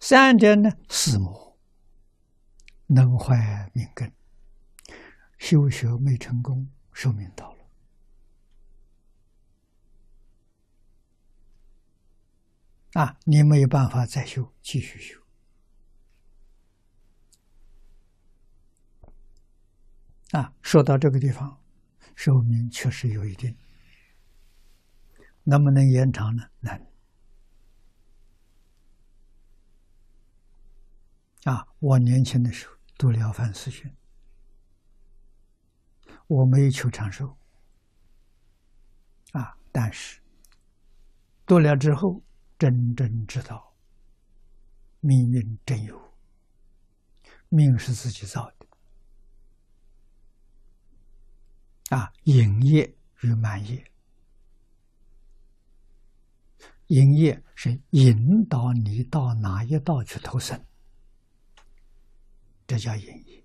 三者呢，四魔能坏命根，修学没成功，寿命到了啊！你没有办法再修，继续修啊！说到这个地方，寿命确实有一定，能不能延长呢？能。啊！我年轻的时候读了凡四训，我没有求长寿。啊！但是读了之后，真正知道命运真有，命是自己造的。啊！营业与满业，营业是引导你到哪一道去投生。这叫引业，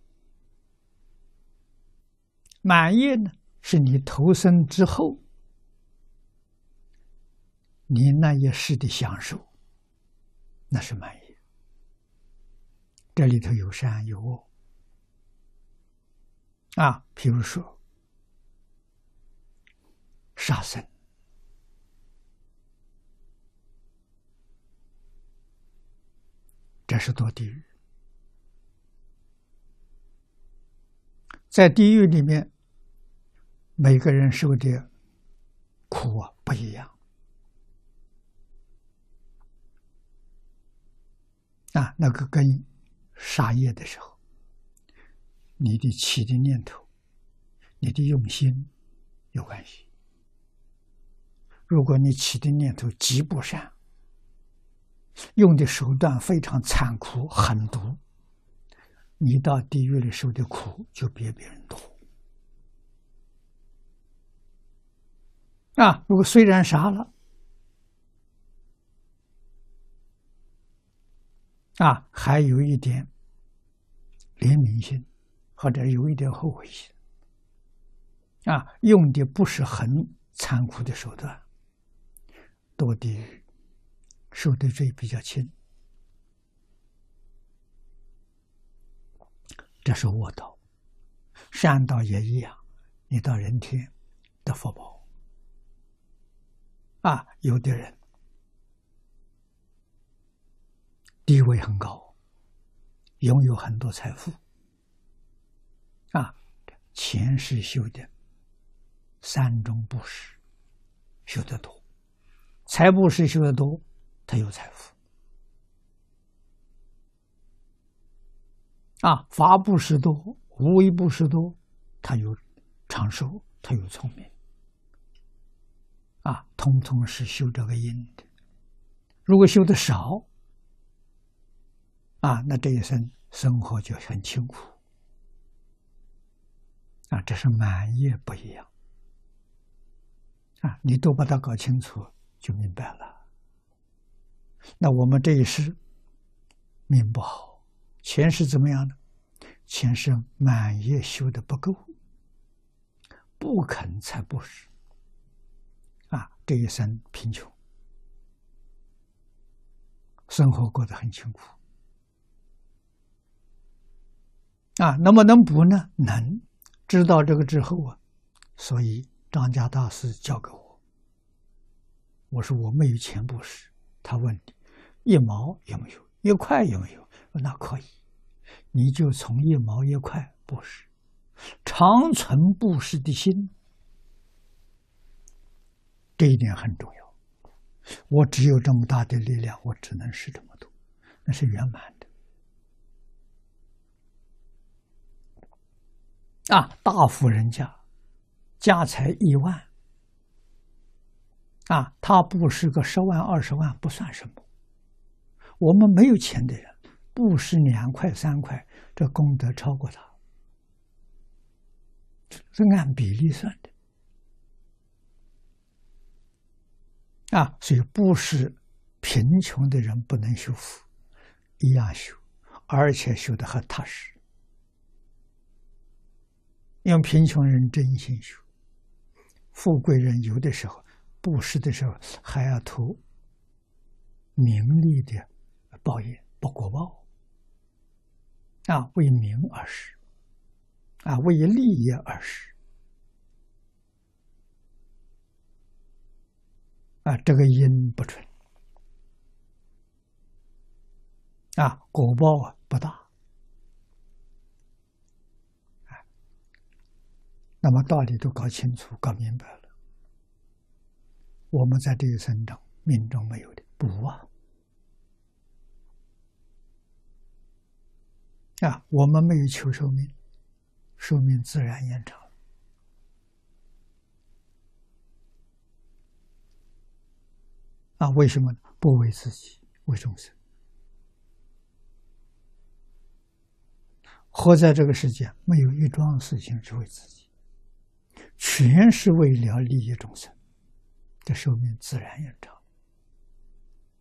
满业呢？是你投生之后，你那一世的享受，那是满业。这里头有善有恶啊，譬如说杀生，这是堕地狱。在地狱里面，每个人受的苦啊不一样啊。那个跟杀业的时候，你的起的念头、你的用心有关系。如果你起的念头极不善，用的手段非常残酷狠毒。你到地狱里受的苦就比别人多啊！如果虽然杀了啊，还有一点怜悯心，或者有一点后悔心啊，用的不是很残酷的手段，堕地狱受的罪比较轻。这是恶道，善道也一样。你到人天得福报啊，有的人地位很高，拥有很多财富啊，前世修的三种布施修得多，财布施修得多，他有财富。啊，法布施多，无为布施多，他有长寿，他有聪明，啊，通通是修这个因的。如果修的少，啊，那这一生生活就很清苦。啊，这是满业不一样。啊，你都把它搞清楚，就明白了。那我们这一世命不好。前世怎么样呢？前世满业修的不够，不肯才不是。啊，这一生贫穷，生活过得很辛苦。啊，能不能补呢？能。知道这个之后啊，所以张家大师教给我，我说我没有钱布施，他问你一毛有没有？一块有没有？那可以，你就从一毛一块布施，长存布施的心，这一点很重要。我只有这么大的力量，我只能施这么多，那是圆满的。啊，大富人家，家财亿万，啊，他布施个十万二十万不算什么。我们没有钱的人。布施两块三块，这功德超过他，是按比例算的啊。所以布施贫穷的人不能修福，一样修，而且修的很踏实。用贫穷人真心修，富贵人有的时候布施的时候还要图名利的报应。报果报，啊，为名而食，啊，为利益而食，啊，这个因不纯，啊，果报不大，那么道理都搞清楚、搞明白了，我们在这一生中命中没有的不啊。啊，我们没有求寿命，寿命自然延长。啊，为什么呢？不为自己，为众生。活在这个世界，没有一桩事情是为自己，全是为了利益众生，这寿命自然延长。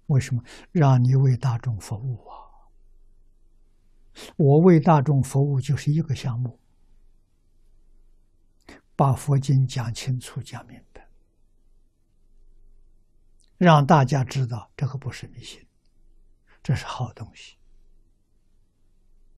为什么？让你为大众服务啊！我为大众服务就是一个项目，把佛经讲清楚、讲明白，让大家知道这个不是迷信，这是好东西。